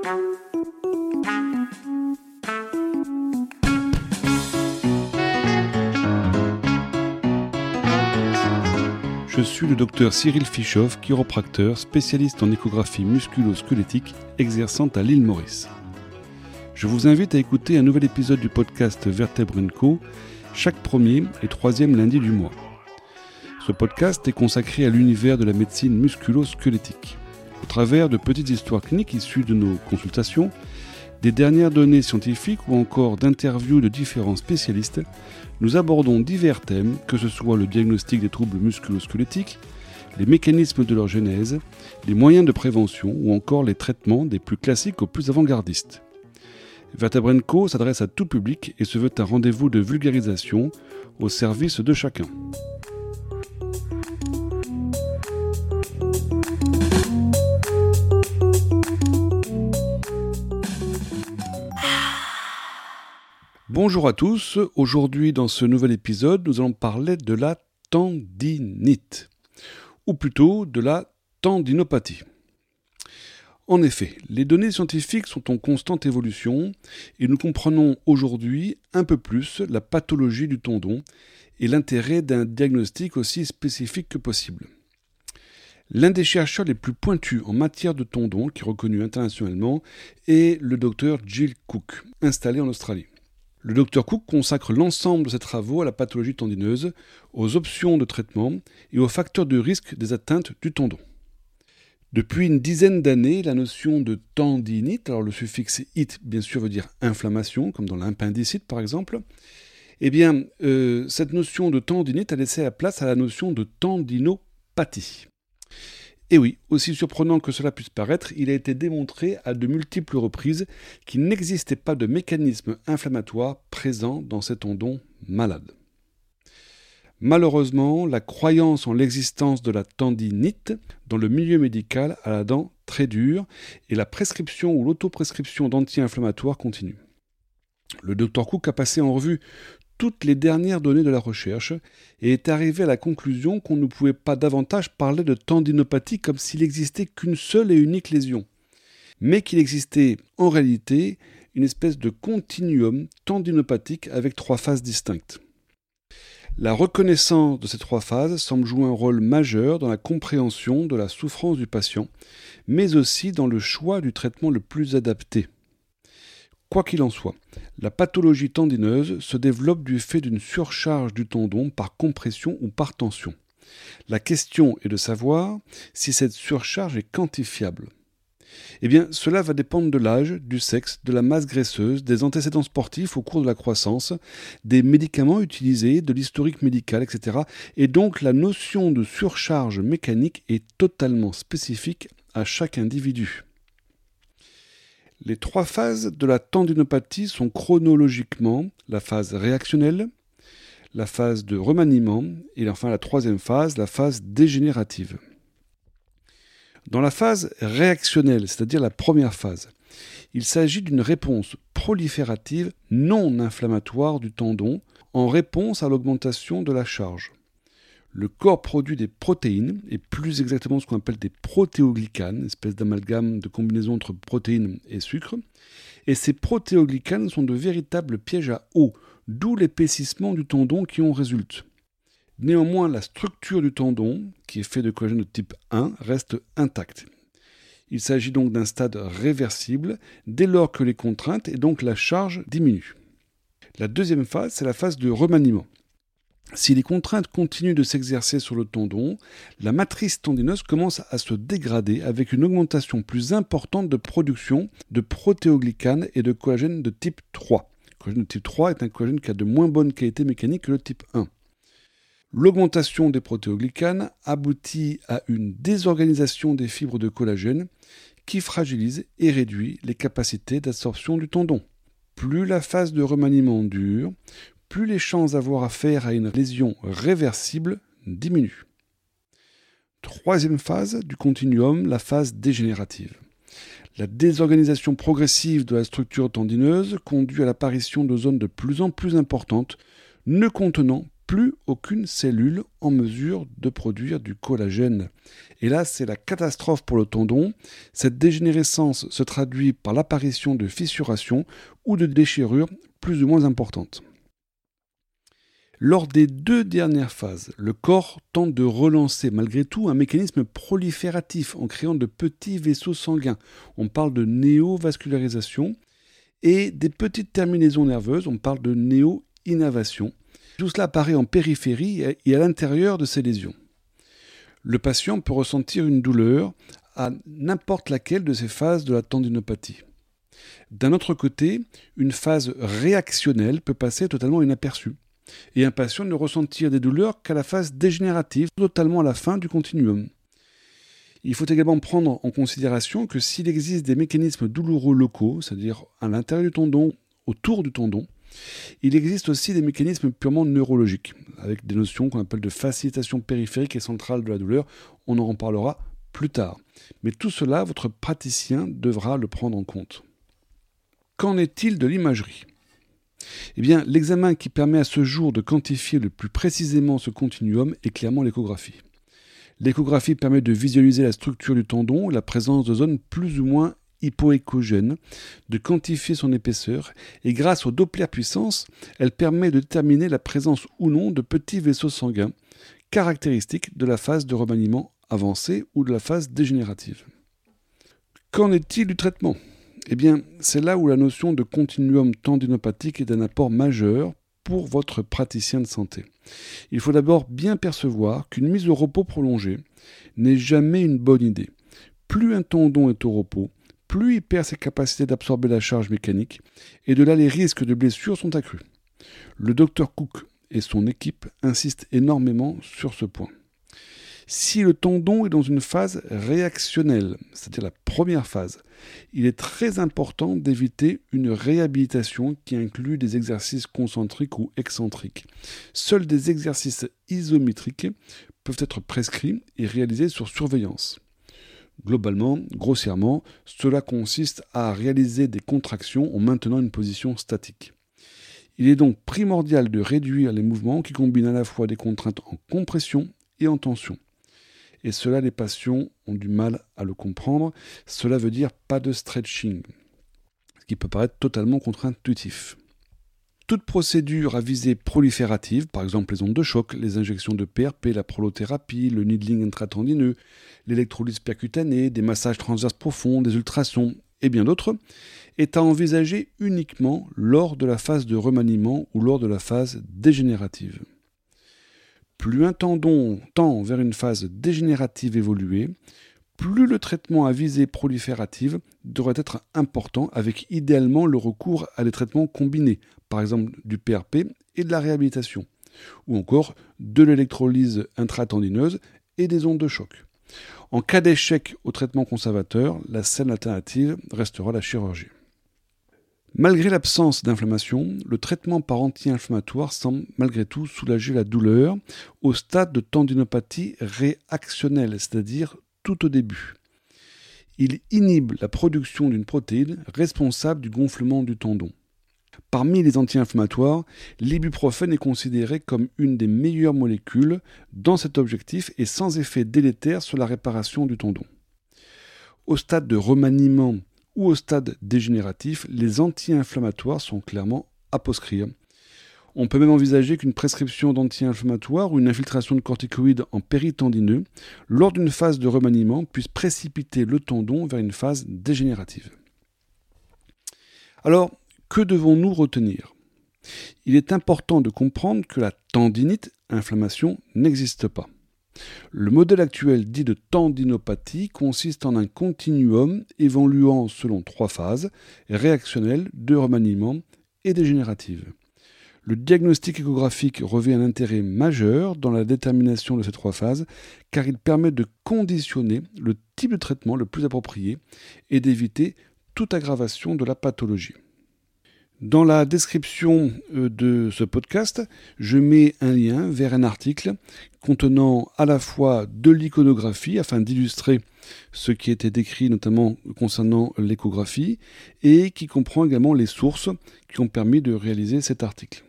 Je suis le docteur Cyril Fischoff, chiropracteur, spécialiste en échographie musculo-squelettique, exerçant à l'île Maurice. Je vous invite à écouter un nouvel épisode du podcast Vertèbre Co chaque premier et troisième lundi du mois. Ce podcast est consacré à l'univers de la médecine musculo-squelettique. Au travers de petites histoires cliniques issues de nos consultations, des dernières données scientifiques ou encore d'interviews de différents spécialistes, nous abordons divers thèmes, que ce soit le diagnostic des troubles musculo-squelettiques, les mécanismes de leur genèse, les moyens de prévention ou encore les traitements des plus classiques aux plus avant-gardistes. Vertebrenco s'adresse à tout public et se veut un rendez-vous de vulgarisation au service de chacun. Bonjour à tous, aujourd'hui dans ce nouvel épisode nous allons parler de la tendinite, ou plutôt de la tendinopathie. En effet, les données scientifiques sont en constante évolution et nous comprenons aujourd'hui un peu plus la pathologie du tendon et l'intérêt d'un diagnostic aussi spécifique que possible. L'un des chercheurs les plus pointus en matière de tendon, qui est reconnu internationalement, est le docteur Jill Cook, installé en Australie. Le docteur Cook consacre l'ensemble de ses travaux à la pathologie tendineuse, aux options de traitement et aux facteurs de risque des atteintes du tendon. Depuis une dizaine d'années, la notion de tendinite, alors le suffixe it bien sûr veut dire inflammation, comme dans l'appendicite par exemple, eh bien euh, cette notion de tendinite a laissé la place à la notion de tendinopathie. Et oui, aussi surprenant que cela puisse paraître, il a été démontré à de multiples reprises qu'il n'existait pas de mécanisme inflammatoire présent dans ces tendons malades. Malheureusement, la croyance en l'existence de la tendinite dans le milieu médical a la dent très dure et la prescription ou l'autoprescription d'anti-inflammatoires continue. Le Dr Cook a passé en revue toutes les dernières données de la recherche et est arrivé à la conclusion qu'on ne pouvait pas davantage parler de tendinopathie comme s'il n'existait qu'une seule et unique lésion, mais qu'il existait en réalité une espèce de continuum tendinopathique avec trois phases distinctes. La reconnaissance de ces trois phases semble jouer un rôle majeur dans la compréhension de la souffrance du patient, mais aussi dans le choix du traitement le plus adapté. Quoi qu'il en soit, la pathologie tendineuse se développe du fait d'une surcharge du tendon par compression ou par tension. La question est de savoir si cette surcharge est quantifiable. Eh bien, cela va dépendre de l'âge, du sexe, de la masse graisseuse, des antécédents sportifs au cours de la croissance, des médicaments utilisés, de l'historique médical, etc. Et donc la notion de surcharge mécanique est totalement spécifique à chaque individu. Les trois phases de la tendinopathie sont chronologiquement la phase réactionnelle, la phase de remaniement et enfin la troisième phase, la phase dégénérative. Dans la phase réactionnelle, c'est-à-dire la première phase, il s'agit d'une réponse proliférative non inflammatoire du tendon en réponse à l'augmentation de la charge le corps produit des protéines, et plus exactement ce qu'on appelle des protéoglycanes, espèce d'amalgame de combinaison entre protéines et sucre. Et ces protéoglycanes sont de véritables pièges à eau, d'où l'épaississement du tendon qui en résulte. Néanmoins, la structure du tendon, qui est fait de collagène de type 1, reste intacte. Il s'agit donc d'un stade réversible dès lors que les contraintes et donc la charge diminuent. La deuxième phase, c'est la phase de remaniement. Si les contraintes continuent de s'exercer sur le tendon, la matrice tendineuse commence à se dégrader avec une augmentation plus importante de production de protéoglycanes et de collagène de type 3. Le collagène de type 3 est un collagène qui a de moins bonne qualité mécanique que le type 1. L'augmentation des protéoglycanes aboutit à une désorganisation des fibres de collagène qui fragilise et réduit les capacités d'absorption du tendon. Plus la phase de remaniement dure, plus les chances d'avoir affaire à une lésion réversible diminuent. Troisième phase du continuum, la phase dégénérative. La désorganisation progressive de la structure tendineuse conduit à l'apparition de zones de plus en plus importantes ne contenant plus aucune cellule en mesure de produire du collagène. Et là, c'est la catastrophe pour le tendon. Cette dégénérescence se traduit par l'apparition de fissurations ou de déchirures plus ou moins importantes. Lors des deux dernières phases, le corps tente de relancer malgré tout un mécanisme prolifératif en créant de petits vaisseaux sanguins. On parle de néovascularisation et des petites terminaisons nerveuses, on parle de néo-innovation. Tout cela apparaît en périphérie et à l'intérieur de ces lésions. Le patient peut ressentir une douleur à n'importe laquelle de ces phases de la tendinopathie. D'un autre côté, une phase réactionnelle peut passer totalement inaperçue et un patient ne ressentir des douleurs qu'à la phase dégénérative, totalement à la fin du continuum. Il faut également prendre en considération que s'il existe des mécanismes douloureux locaux, c'est-à-dire à, l'intérieur du tendon, autour du tendon, il existe aussi des mécanismes purement neurologiques, avec des notions qu'on appelle de facilitation périphérique et centrale de la douleur. On en reparlera plus tard. Mais tout cela, votre praticien devra le prendre en compte. Qu'en est-il de l'imagerie? Eh bien, l'examen qui permet à ce jour de quantifier le plus précisément ce continuum est clairement l'échographie. L'échographie permet de visualiser la structure du tendon la présence de zones plus ou moins hypoéchogènes, de quantifier son épaisseur, et grâce au Doppler puissance, elle permet de déterminer la présence ou non de petits vaisseaux sanguins, caractéristiques de la phase de remaniement avancé ou de la phase dégénérative. Qu'en est-il du traitement? Eh bien, c'est là où la notion de continuum tendinopathique est d'un apport majeur pour votre praticien de santé. Il faut d'abord bien percevoir qu'une mise au repos prolongée n'est jamais une bonne idée. Plus un tendon est au repos, plus il perd ses capacités d'absorber la charge mécanique, et de là les risques de blessures sont accrus. Le docteur Cook et son équipe insistent énormément sur ce point. Si le tendon est dans une phase réactionnelle, c'est-à-dire la première phase, il est très important d'éviter une réhabilitation qui inclut des exercices concentriques ou excentriques. Seuls des exercices isométriques peuvent être prescrits et réalisés sur surveillance. Globalement, grossièrement, cela consiste à réaliser des contractions en maintenant une position statique. Il est donc primordial de réduire les mouvements qui combinent à la fois des contraintes en compression et en tension et cela les patients ont du mal à le comprendre. Cela veut dire pas de stretching, ce qui peut paraître totalement contre-intuitif. Toute procédure à visée proliférative, par exemple les ondes de choc, les injections de PRP, la prolothérapie, le needling intratendineux, l'électrolyse percutanée, des massages transverses profonds, des ultrasons et bien d'autres, est à envisager uniquement lors de la phase de remaniement ou lors de la phase dégénérative. Plus un tendon tend vers une phase dégénérative évoluée, plus le traitement à visée proliférative devrait être important avec idéalement le recours à des traitements combinés, par exemple du PRP et de la réhabilitation, ou encore de l'électrolyse intratendineuse et des ondes de choc. En cas d'échec au traitement conservateur, la scène alternative restera la chirurgie. Malgré l'absence d'inflammation, le traitement par anti-inflammatoire semble malgré tout soulager la douleur au stade de tendinopathie réactionnelle, c'est-à-dire tout au début. Il inhibe la production d'une protéine responsable du gonflement du tendon. Parmi les anti-inflammatoires, l'ibuprofène est considéré comme une des meilleures molécules dans cet objectif et sans effet délétère sur la réparation du tendon. Au stade de remaniement ou au stade dégénératif, les anti-inflammatoires sont clairement à proscrire. On peut même envisager qu'une prescription d'anti-inflammatoires ou une infiltration de corticoïdes en péritendineux lors d'une phase de remaniement puisse précipiter le tendon vers une phase dégénérative. Alors, que devons-nous retenir? Il est important de comprendre que la tendinite, inflammation, n'existe pas. Le modèle actuel dit de tendinopathie consiste en un continuum évoluant selon trois phases, réactionnelle, de remaniement et dégénérative. Le diagnostic échographique revêt un intérêt majeur dans la détermination de ces trois phases car il permet de conditionner le type de traitement le plus approprié et d'éviter toute aggravation de la pathologie. Dans la description euh, de ce podcast, je mets un lien vers un article contenant à la fois de l'iconographie afin d'illustrer ce qui était décrit notamment concernant l'échographie et qui comprend également les sources qui ont permis de réaliser cet article.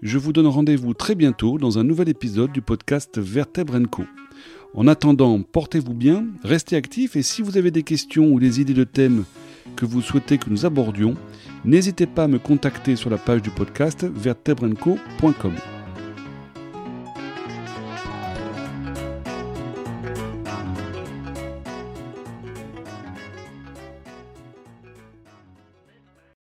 Je vous donne rendez-vous très bientôt dans un nouvel épisode du podcast Vertèbre Co. En attendant, portez-vous bien, restez actifs et si vous avez des questions ou des idées de thèmes que vous souhaitez que nous abordions, n'hésitez pas à me contacter sur la page du podcast vertebrenco.com.